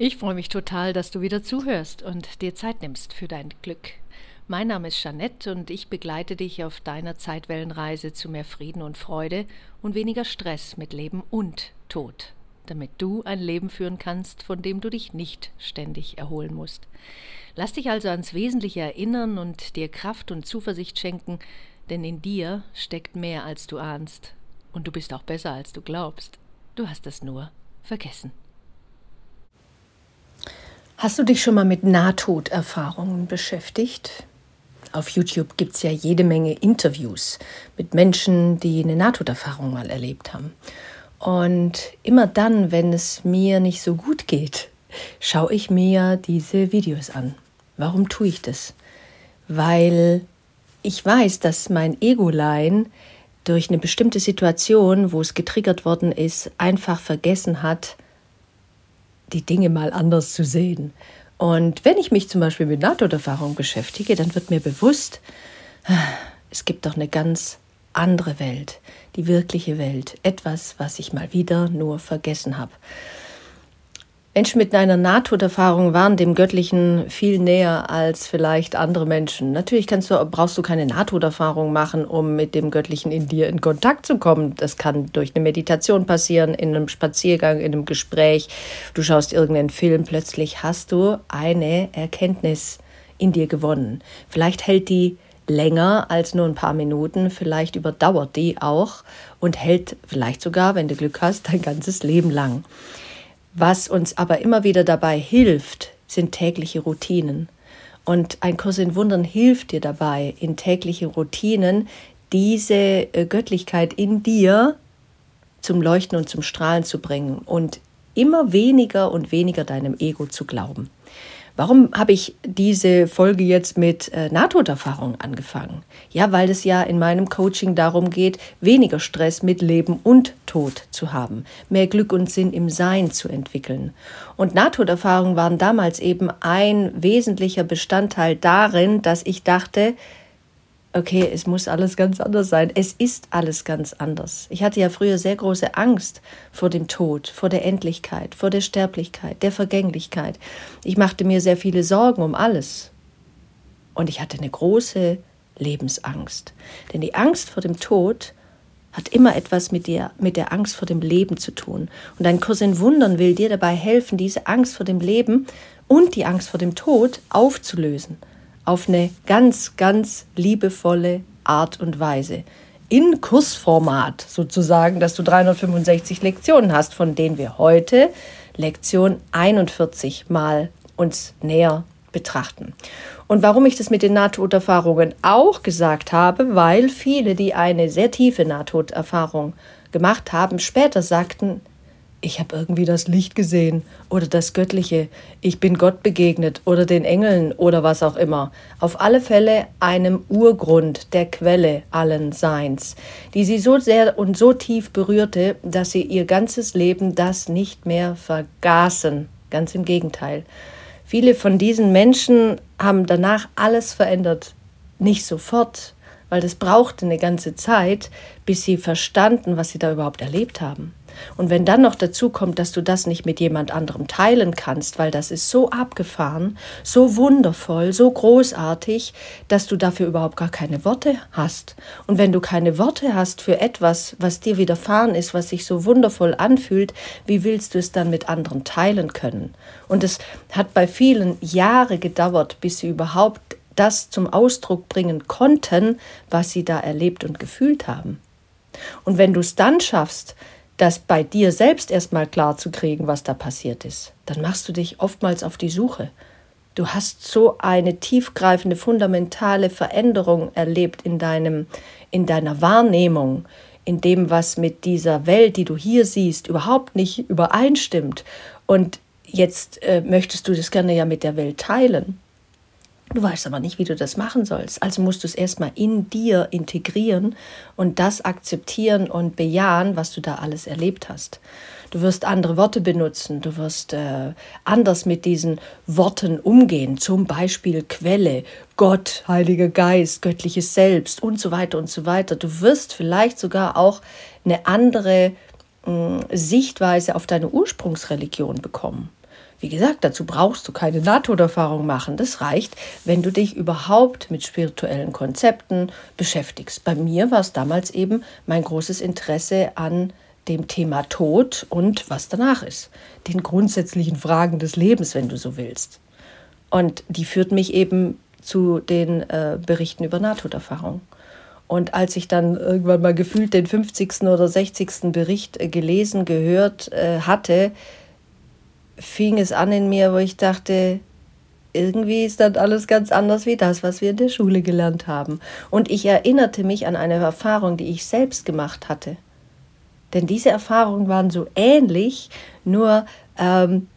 Ich freue mich total, dass du wieder zuhörst und dir Zeit nimmst für dein Glück. Mein Name ist Jeanette und ich begleite dich auf deiner Zeitwellenreise zu mehr Frieden und Freude und weniger Stress mit Leben und Tod, damit du ein Leben führen kannst, von dem du dich nicht ständig erholen musst. Lass dich also ans Wesentliche erinnern und dir Kraft und Zuversicht schenken, denn in dir steckt mehr als du ahnst. Und du bist auch besser als du glaubst. Du hast es nur vergessen. Hast du dich schon mal mit Nahtoderfahrungen beschäftigt? Auf YouTube gibt es ja jede Menge Interviews mit Menschen, die eine Nahtoderfahrung mal erlebt haben. Und immer dann, wenn es mir nicht so gut geht, schaue ich mir diese Videos an. Warum tue ich das? Weil ich weiß, dass mein Egolein durch eine bestimmte Situation, wo es getriggert worden ist, einfach vergessen hat, die Dinge mal anders zu sehen. Und wenn ich mich zum Beispiel mit Nahtoderfahrung beschäftige, dann wird mir bewusst, es gibt doch eine ganz andere Welt, die wirkliche Welt, etwas, was ich mal wieder nur vergessen habe. Menschen mit einer Nahtoderfahrung waren dem Göttlichen viel näher als vielleicht andere Menschen. Natürlich du, brauchst du keine Nahtoderfahrung machen, um mit dem Göttlichen in dir in Kontakt zu kommen. Das kann durch eine Meditation passieren, in einem Spaziergang, in einem Gespräch. Du schaust irgendeinen Film, plötzlich hast du eine Erkenntnis in dir gewonnen. Vielleicht hält die länger als nur ein paar Minuten, vielleicht überdauert die auch und hält vielleicht sogar, wenn du Glück hast, dein ganzes Leben lang. Was uns aber immer wieder dabei hilft, sind tägliche Routinen. Und ein Kurs in Wundern hilft dir dabei, in tägliche Routinen diese äh, Göttlichkeit in dir zum Leuchten und zum Strahlen zu bringen und immer weniger und weniger deinem Ego zu glauben. Warum habe ich diese Folge jetzt mit äh, Nahtoderfahrung angefangen? Ja, weil es ja in meinem Coaching darum geht, weniger Stress mit Leben und Tod zu haben, mehr Glück und Sinn im Sein zu entwickeln. Und Nahtoderfahrungen waren damals eben ein wesentlicher Bestandteil darin, dass ich dachte, okay, es muss alles ganz anders sein. Es ist alles ganz anders. Ich hatte ja früher sehr große Angst vor dem Tod, vor der Endlichkeit, vor der Sterblichkeit, der Vergänglichkeit. Ich machte mir sehr viele Sorgen um alles. Und ich hatte eine große Lebensangst. Denn die Angst vor dem Tod hat immer etwas mit der, mit der Angst vor dem Leben zu tun. Und dein Kurs in Wundern will dir dabei helfen, diese Angst vor dem Leben und die Angst vor dem Tod aufzulösen auf eine ganz, ganz liebevolle Art und Weise. In Kursformat sozusagen, dass du 365 Lektionen hast, von denen wir heute Lektion 41 mal uns näher betrachten. Und warum ich das mit den Nahtoderfahrungen auch gesagt habe, weil viele, die eine sehr tiefe Nahtoderfahrung gemacht haben, später sagten, ich habe irgendwie das Licht gesehen oder das Göttliche, ich bin Gott begegnet oder den Engeln oder was auch immer. Auf alle Fälle einem Urgrund, der Quelle allen Seins, die sie so sehr und so tief berührte, dass sie ihr ganzes Leben das nicht mehr vergaßen. Ganz im Gegenteil. Viele von diesen Menschen haben danach alles verändert. Nicht sofort, weil das brauchte eine ganze Zeit, bis sie verstanden, was sie da überhaupt erlebt haben. Und wenn dann noch dazu kommt, dass du das nicht mit jemand anderem teilen kannst, weil das ist so abgefahren, so wundervoll, so großartig, dass du dafür überhaupt gar keine Worte hast. Und wenn du keine Worte hast für etwas, was dir widerfahren ist, was sich so wundervoll anfühlt, wie willst du es dann mit anderen teilen können? Und es hat bei vielen Jahre gedauert, bis sie überhaupt das zum Ausdruck bringen konnten, was sie da erlebt und gefühlt haben. Und wenn du es dann schaffst, das bei dir selbst erstmal klar zu kriegen, was da passiert ist, dann machst du dich oftmals auf die Suche. Du hast so eine tiefgreifende, fundamentale Veränderung erlebt in deinem, in deiner Wahrnehmung, in dem, was mit dieser Welt, die du hier siehst, überhaupt nicht übereinstimmt. Und jetzt äh, möchtest du das gerne ja mit der Welt teilen. Du weißt aber nicht, wie du das machen sollst. Also musst du es erstmal in dir integrieren und das akzeptieren und bejahen, was du da alles erlebt hast. Du wirst andere Worte benutzen, du wirst äh, anders mit diesen Worten umgehen, zum Beispiel Quelle, Gott, Heiliger Geist, göttliches Selbst und so weiter und so weiter. Du wirst vielleicht sogar auch eine andere mh, hm, Sichtweise auf deine Ursprungsreligion bekommen. Wie gesagt, dazu brauchst du keine Nahtoderfahrung machen. Das reicht, wenn du dich überhaupt mit spirituellen Konzepten beschäftigst. Bei mir war es damals eben mein großes Interesse an dem Thema Tod und was danach ist. Den grundsätzlichen Fragen des Lebens, wenn du so willst. Und die führt mich eben zu den äh, Berichten über Nahtoderfahrung. Und als ich dann irgendwann mal gefühlt den 50. oder 60. Bericht äh, gelesen, gehört äh, hatte, fing es an in mir, wo ich dachte, irgendwie ist das alles ganz anders wie das, was wir in der Schule gelernt haben. Und ich erinnerte mich an eine Erfahrung, die ich selbst gemacht hatte. Denn diese Erfahrungen waren so ähnlich, nur ähm,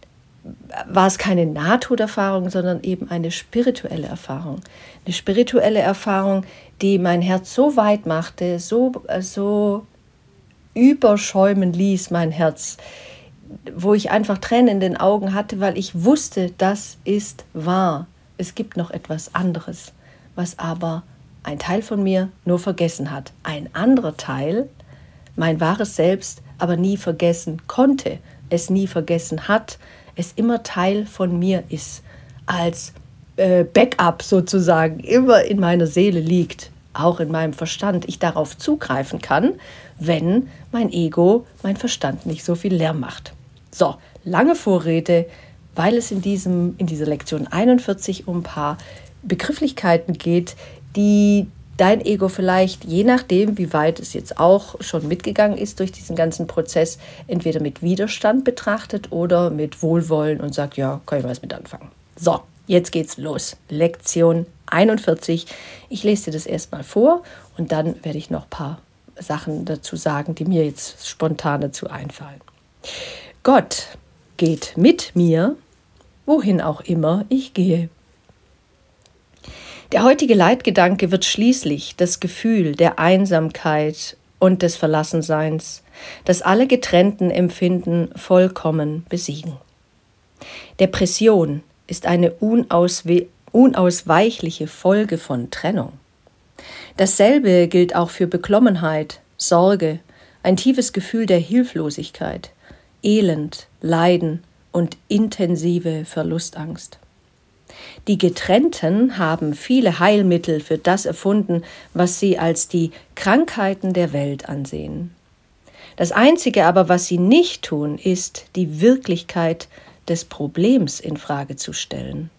war es keine Nahtoderfahrung, sondern eben eine spirituelle Erfahrung. Eine spirituelle Erfahrung, die mein Herz so weit machte, so, so überschäumen ließ, mein Herz, wo ich einfach Tränen in den Augen hatte, weil ich wusste, das ist wahr. Es gibt noch etwas anderes, was aber ein Teil von mir nur vergessen hat. Ein anderer Teil, mein wahres Selbst, aber nie vergessen konnte, es nie vergessen hat, es immer Teil von mir ist, als äh, Backup sozusagen immer in meiner Seele liegt, auch in meinem Verstand, ich darauf zugreifen kann, wenn mein Ego, mein Verstand nicht so viel Lärm macht. So, lange Vorrede, weil es in, diesem, in dieser Lektion 41 um ein paar Begrifflichkeiten geht, die dein Ego vielleicht, je nachdem, wie weit es jetzt auch schon mitgegangen ist durch diesen ganzen Prozess, entweder mit Widerstand betrachtet oder mit Wohlwollen und sagt, ja, kann ich was mit anfangen. So, jetzt geht's los. Lektion 41. Ich lese dir das erstmal vor und dann werde ich noch ein paar Sachen dazu sagen, die mir jetzt spontan dazu einfallen. Gott geht mit mir, wohin auch immer ich gehe. Der heutige Leitgedanke wird schließlich das Gefühl der Einsamkeit und des Verlassenseins, das alle getrennten Empfinden vollkommen besiegen. Depression ist eine unausweichliche Folge von Trennung. Dasselbe gilt auch für Beklommenheit, Sorge, ein tiefes Gefühl der Hilflosigkeit, Elend, Leiden und intensive Verlustangst. Die Getrennten haben viele Heilmittel für das erfunden, was sie als die Krankheiten der Welt ansehen. Das Einzige aber, was sie nicht tun, ist, die Wirklichkeit des Problems in Frage zu stellen.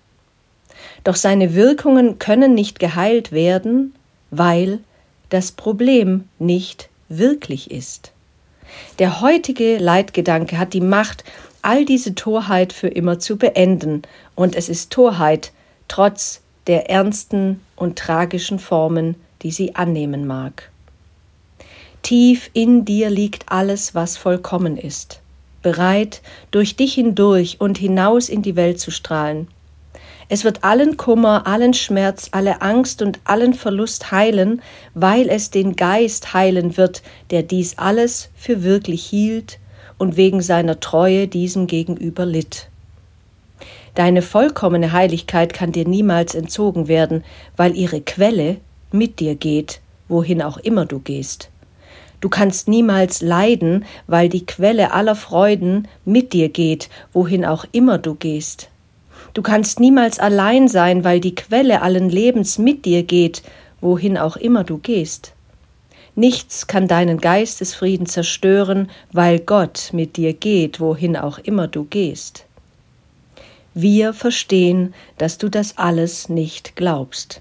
Doch seine Wirkungen können nicht geheilt werden, weil das Problem nicht wirklich ist. Der heutige Leitgedanke hat die Macht, all diese Torheit für immer zu beenden, und es ist Torheit, trotz der ernsten und tragischen Formen, die sie annehmen mag. Tief in dir liegt alles, was vollkommen ist, bereit, durch dich hindurch und hinaus in die Welt zu strahlen, es wird allen Kummer, allen Schmerz, alle Angst und allen Verlust heilen, weil es den Geist heilen wird, der dies alles für wirklich hielt und wegen seiner Treue diesem gegenüber litt. Deine vollkommene Heiligkeit kann dir niemals entzogen werden, weil ihre Quelle mit dir geht, wohin auch immer du gehst. Du kannst niemals leiden, weil die Quelle aller Freuden mit dir geht, wohin auch immer du gehst. Du kannst niemals allein sein, weil die Quelle allen Lebens mit dir geht, wohin auch immer du gehst. Nichts kann deinen Geistesfrieden zerstören, weil Gott mit dir geht, wohin auch immer du gehst. Wir verstehen, dass du das alles nicht glaubst.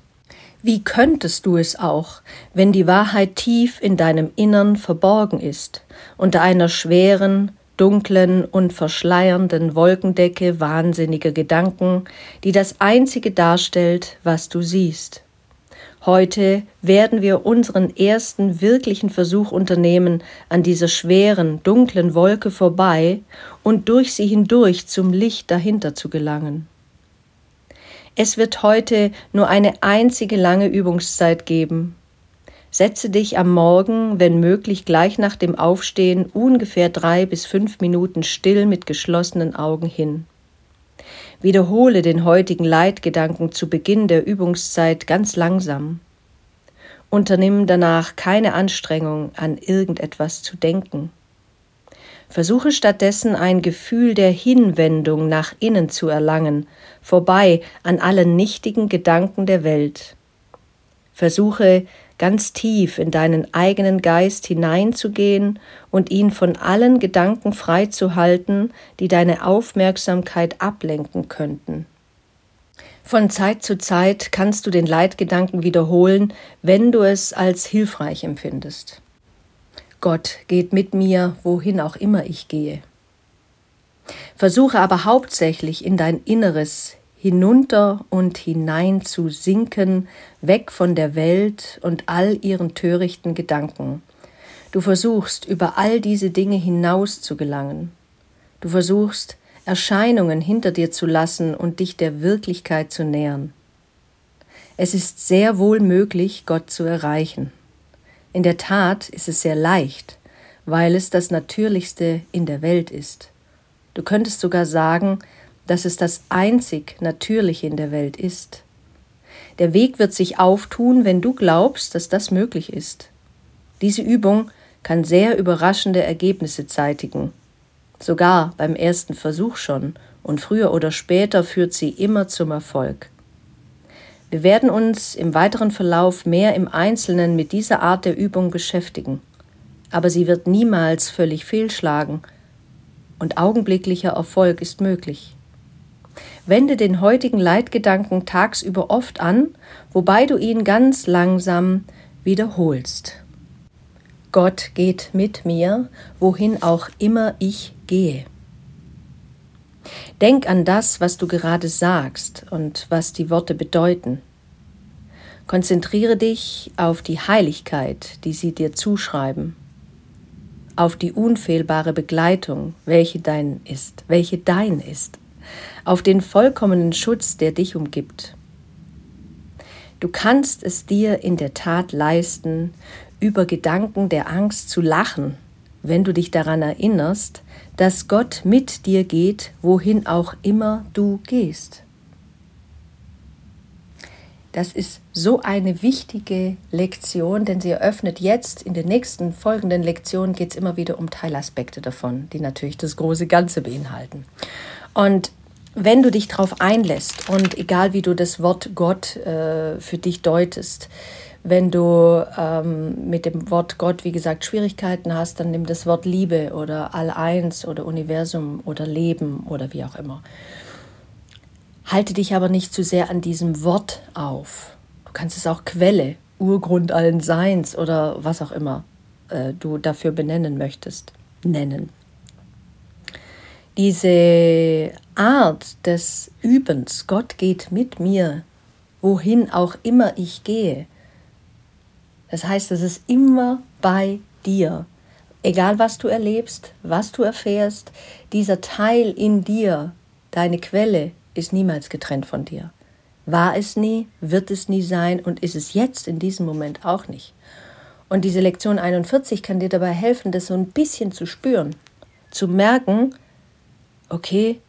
Wie könntest du es auch, wenn die Wahrheit tief in deinem Innern verborgen ist, unter einer schweren, dunklen und verschleiernden Wolkendecke wahnsinniger Gedanken, die das Einzige darstellt, was du siehst. Heute werden wir unseren ersten wirklichen Versuch unternehmen, an dieser schweren, dunklen Wolke vorbei und durch sie hindurch zum Licht dahinter zu gelangen. Es wird heute nur eine einzige lange Übungszeit geben, Setze dich am Morgen, wenn möglich gleich nach dem Aufstehen, ungefähr drei bis fünf Minuten still mit geschlossenen Augen hin. Wiederhole den heutigen Leitgedanken zu Beginn der Übungszeit ganz langsam. Unternimm danach keine Anstrengung, an irgendetwas zu denken. Versuche stattdessen ein Gefühl der Hinwendung nach innen zu erlangen, vorbei an allen nichtigen Gedanken der Welt. Versuche ganz tief in deinen eigenen Geist hineinzugehen und ihn von allen Gedanken frei zu halten, die deine Aufmerksamkeit ablenken könnten. Von Zeit zu Zeit kannst du den Leitgedanken wiederholen, wenn du es als hilfreich empfindest. Gott geht mit mir, wohin auch immer ich gehe. Versuche aber hauptsächlich in dein Inneres hinunter und hinein zu sinken, weg von der Welt und all ihren törichten Gedanken. Du versuchst, über all diese Dinge hinaus zu gelangen. Du versuchst, Erscheinungen hinter dir zu lassen und dich der Wirklichkeit zu nähern. Es ist sehr wohl möglich, Gott zu erreichen. In der Tat ist es sehr leicht, weil es das Natürlichste in der Welt ist. Du könntest sogar sagen, dass es das einzig Natürliche in der Welt ist. Der Weg wird sich auftun, wenn du glaubst, dass das möglich ist. Diese Übung kann sehr überraschende Ergebnisse zeitigen, sogar beim ersten Versuch schon, und früher oder später führt sie immer zum Erfolg. Wir werden uns im weiteren Verlauf mehr im Einzelnen mit dieser Art der Übung beschäftigen, aber sie wird niemals völlig fehlschlagen, und augenblicklicher Erfolg ist möglich. Wende den heutigen Leitgedanken tagsüber oft an, wobei du ihn ganz langsam wiederholst. Gott geht mit mir, wohin auch immer ich gehe. Denk an das, was du gerade sagst und was die Worte bedeuten. Konzentriere dich auf die Heiligkeit, die sie dir zuschreiben, auf die unfehlbare Begleitung, welche dein ist, welche dein ist auf den vollkommenen Schutz, der dich umgibt. Du kannst es dir in der Tat leisten, über Gedanken der Angst zu lachen, wenn du dich daran erinnerst, dass Gott mit dir geht, wohin auch immer du gehst. Das ist so eine wichtige Lektion, denn sie eröffnet jetzt in den nächsten folgenden Lektionen geht es immer wieder um Teilaspekte davon, die natürlich das große Ganze beinhalten. Und wenn du dich darauf einlässt und egal wie du das Wort Gott äh, für dich deutest, wenn du ähm, mit dem Wort Gott, wie gesagt, Schwierigkeiten hast, dann nimm das Wort Liebe oder All-Eins oder Universum oder Leben oder wie auch immer. Halte dich aber nicht zu sehr an diesem Wort auf. Du kannst es auch Quelle, Urgrund allen Seins oder was auch immer äh, du dafür benennen möchtest, nennen diese Art des Übens, Gott geht mit mir, wohin auch immer ich gehe. Das heißt, es ist immer bei dir. Egal was du erlebst, was du erfährst, dieser Teil in dir, deine Quelle, ist niemals getrennt von dir. War es nie, wird es nie sein und ist es jetzt in diesem Moment auch nicht. Und diese Lektion 41 kann dir dabei helfen, das so ein bisschen zu spüren, zu merken, okay,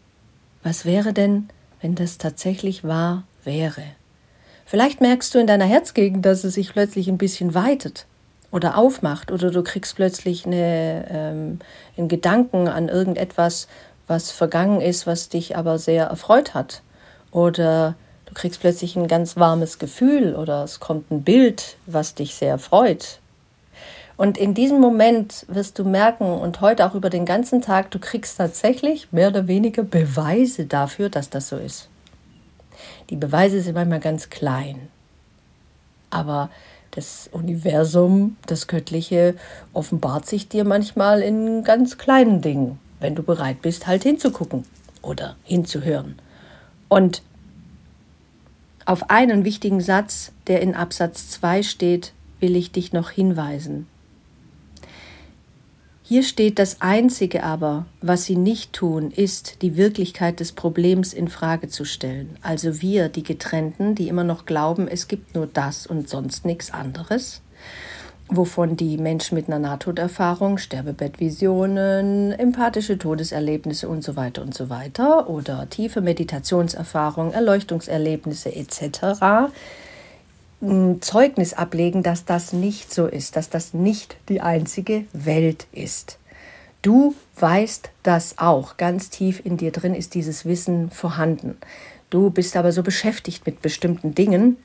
was wäre denn, wenn das tatsächlich wahr wäre? Vielleicht merkst du in deiner Herzgegend, dass es sich plötzlich ein bisschen weitet oder aufmacht oder du kriegst plötzlich eine, ähm, einen Gedanken an irgendetwas, was vergangen ist, was dich aber sehr erfreut hat. Oder du kriegst plötzlich ein ganz warmes Gefühl oder es kommt ein Bild, was dich sehr freut und in diesem Moment wirst du merken und heute auch über den ganzen Tag, du kriegst tatsächlich mehr oder weniger Beweise dafür, dass das so ist. Die Beweise sind manchmal ganz klein. Aber das Universum, das Göttliche, offenbart sich dir manchmal in ganz kleinen Dingen, wenn du bereit bist, halt hinzugucken oder hinzuhören. Und auf einen wichtigen Satz, der in Absatz 2 steht, will ich dich noch hinweisen. Hier steht das Einzige aber, was sie nicht tun, ist, die Wirklichkeit des Problems in Frage zu stellen. Also wir, die Getrennten, die immer noch glauben, es gibt nur das und sonst nichts anderes, wovon die Menschen mit einer Nahtoderfahrung, Sterbebettvisionen, empathische Todeserlebnisse und so weiter und so weiter oder tiefe Meditationserfahrungen, Erleuchtungserlebnisse etc Zeugnis ablegen, dass das nicht so ist, dass das nicht die einzige Welt ist. Du weißt das auch. Ganz tief in dir drin ist dieses Wissen vorhanden. Du bist aber so beschäftigt mit bestimmten Dingen,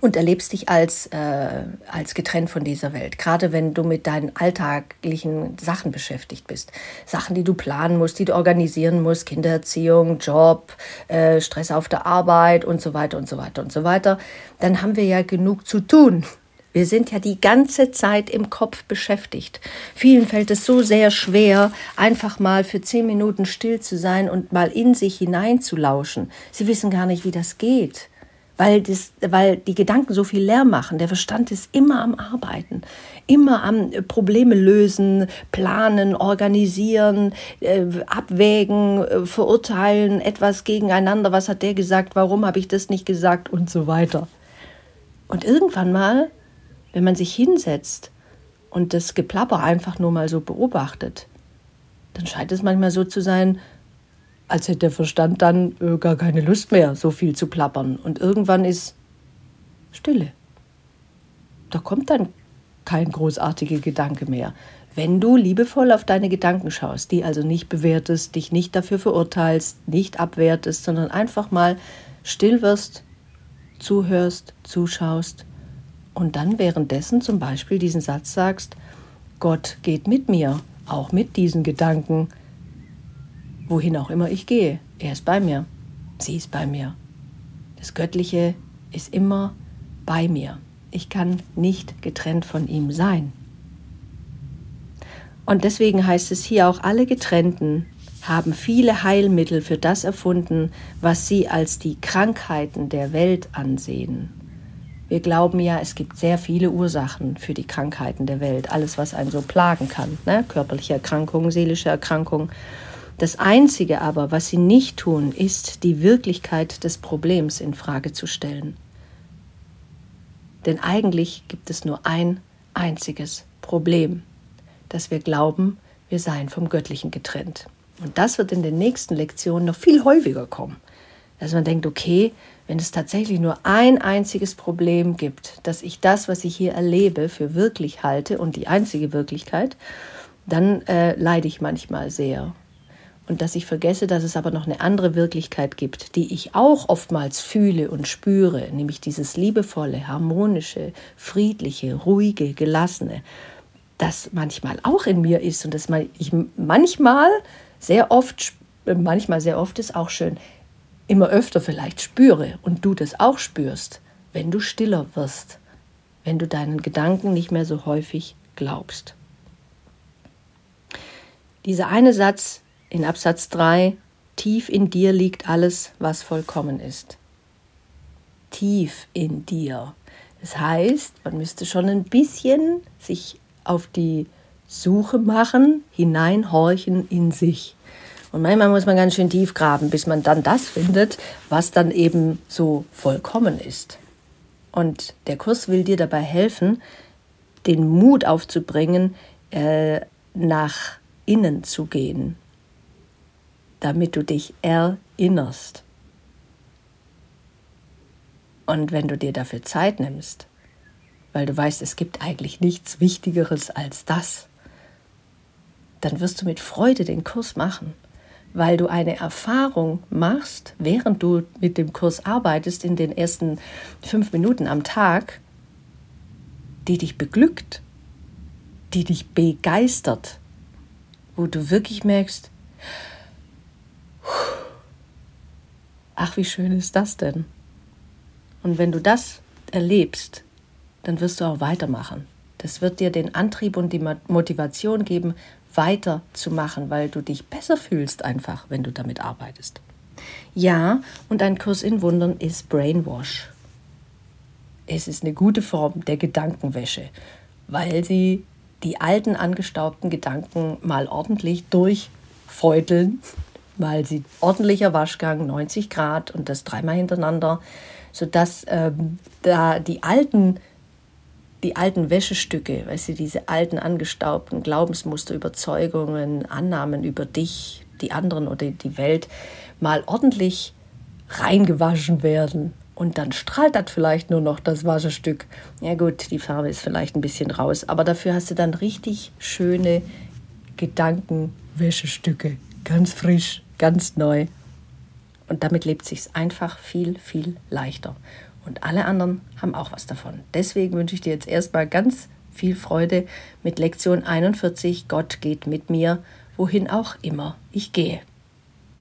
und erlebst dich als, äh, als getrennt von dieser Welt. Gerade wenn du mit deinen alltäglichen Sachen beschäftigt bist. Sachen, die du planen musst, die du organisieren musst, Kindererziehung, Job, äh, Stress auf der Arbeit und so weiter und so weiter und so weiter. Dann haben wir ja genug zu tun. Wir sind ja die ganze Zeit im Kopf beschäftigt. Vielen fällt es so sehr schwer, einfach mal für zehn Minuten still zu sein und mal in sich hineinzulauschen. Sie wissen gar nicht, wie das geht weil, das, weil die Gedanken so viel Lärm machen. Der Verstand ist immer am Arbeiten, immer am äh, Probleme lösen, planen, organisieren, äh, abwägen, äh, verurteilen, etwas gegeneinander. Was hat der gesagt? Warum habe ich das nicht gesagt? Und so weiter. Und irgendwann mal, wenn man sich hinsetzt und das Geplapper einfach nur mal so beobachtet, dann scheint es manchmal so zu sein, als hätte der Verstand dann äh, gar keine Lust mehr, so viel zu plappern. Und irgendwann ist Stille. Da kommt dann kein großartiger Gedanke mehr. Wenn du liebevoll auf deine Gedanken schaust, die also nicht bewertest, dich nicht dafür verurteilst, nicht abwertest, sondern einfach mal still wirst, zuhörst, zuschaust und dann währenddessen zum Beispiel diesen Satz sagst, Gott geht mit mir, auch mit diesen Gedanken, wohin auch immer ich gehe. Er ist bei mir. Sie ist bei mir. Das Göttliche ist immer bei mir. Ich kann nicht getrennt von ihm sein. Und deswegen heißt es hier auch, alle Getrennten haben viele Heilmittel für das erfunden, was sie als die Krankheiten der Welt ansehen. Wir glauben ja, es gibt sehr viele Ursachen für die Krankheiten der Welt, alles, was einen so plagen kann, ne? körperliche Erkrankungen, seelische Erkrankungen. Das Einzige aber, was sie nicht tun, ist, die Wirklichkeit des Problems in Frage zu stellen. Denn eigentlich gibt es nur ein einziges Problem, dass wir glauben, wir seien vom Göttlichen getrennt. Und das wird in den nächsten Lektionen noch viel häufiger kommen. Dass man denkt, okay, wenn es tatsächlich nur ein einziges Problem gibt, dass ich das, was ich hier erlebe, für wirklich halte und die einzige Wirklichkeit, dann äh, leide ich manchmal sehr und dass ich vergesse, dass es aber noch eine andere Wirklichkeit gibt, die ich auch oftmals fühle und spüre, nämlich dieses liebevolle, harmonische, friedliche, ruhige, gelassene, das manchmal auch in mir ist und das ich manchmal sehr oft, manchmal sehr oft ist auch schön, immer öfter vielleicht spüre und du das auch spürst, wenn du stiller wirst, wenn du deinen Gedanken nicht mehr so häufig glaubst. Dieser eine Satz, in Absatz 3, tief in dir liegt alles, was vollkommen ist. Tief in dir. Das heißt, man müsste schon ein bisschen sich auf die Suche machen, hineinhorchen in sich. Und manchmal muss man ganz schön tief graben, bis man dann das findet, was dann eben so vollkommen ist. Und der Kurs will dir dabei helfen, den Mut aufzubringen, äh, nach innen zu gehen, damit du dich erinnerst. Und wenn du dir dafür Zeit nimmst, weil du weißt, es gibt eigentlich nichts Wichtigeres als das, dann wirst du mit Freude den Kurs machen, weil du eine Erfahrung machst, während du mit dem Kurs arbeitest, in den ersten fünf Minuten am Tag, die dich beglückt, die dich begeistert, wo du wirklich merkst, ach, wie schön ist das denn? Und wenn du das erlebst, dann wirst du auch weitermachen. Das wird dir den Antrieb und die Motivation geben, weiterzumachen, weil du dich besser fühlst einfach, wenn du damit arbeitest. Ja, und ein Kurs in Wundern ist Brainwash. Es ist eine gute Form der Gedankenwäsche, weil sie die alten angestaubten Gedanken mal ordentlich durchfeuteln weil sie ordentlicher Waschgang, 90 Grad und das dreimal hintereinander, sodass ähm, da die alten, die alten Wäschestücke, weißt du, diese alten angestaubten Glaubensmuster, Überzeugungen, Annahmen über dich, die anderen oder die Welt mal ordentlich reingewaschen werden. Und dann strahlt das vielleicht nur noch das Waschestück. Ja gut, die Farbe ist vielleicht ein bisschen raus, aber dafür hast du dann richtig schöne Gedanken, Wäschestücke, ganz frisch, ganz neu. Und damit lebt sich's einfach viel, viel leichter. Und alle anderen haben auch was davon. Deswegen wünsche ich dir jetzt erstmal ganz viel Freude mit Lektion 41. Gott geht mit mir, wohin auch immer ich gehe.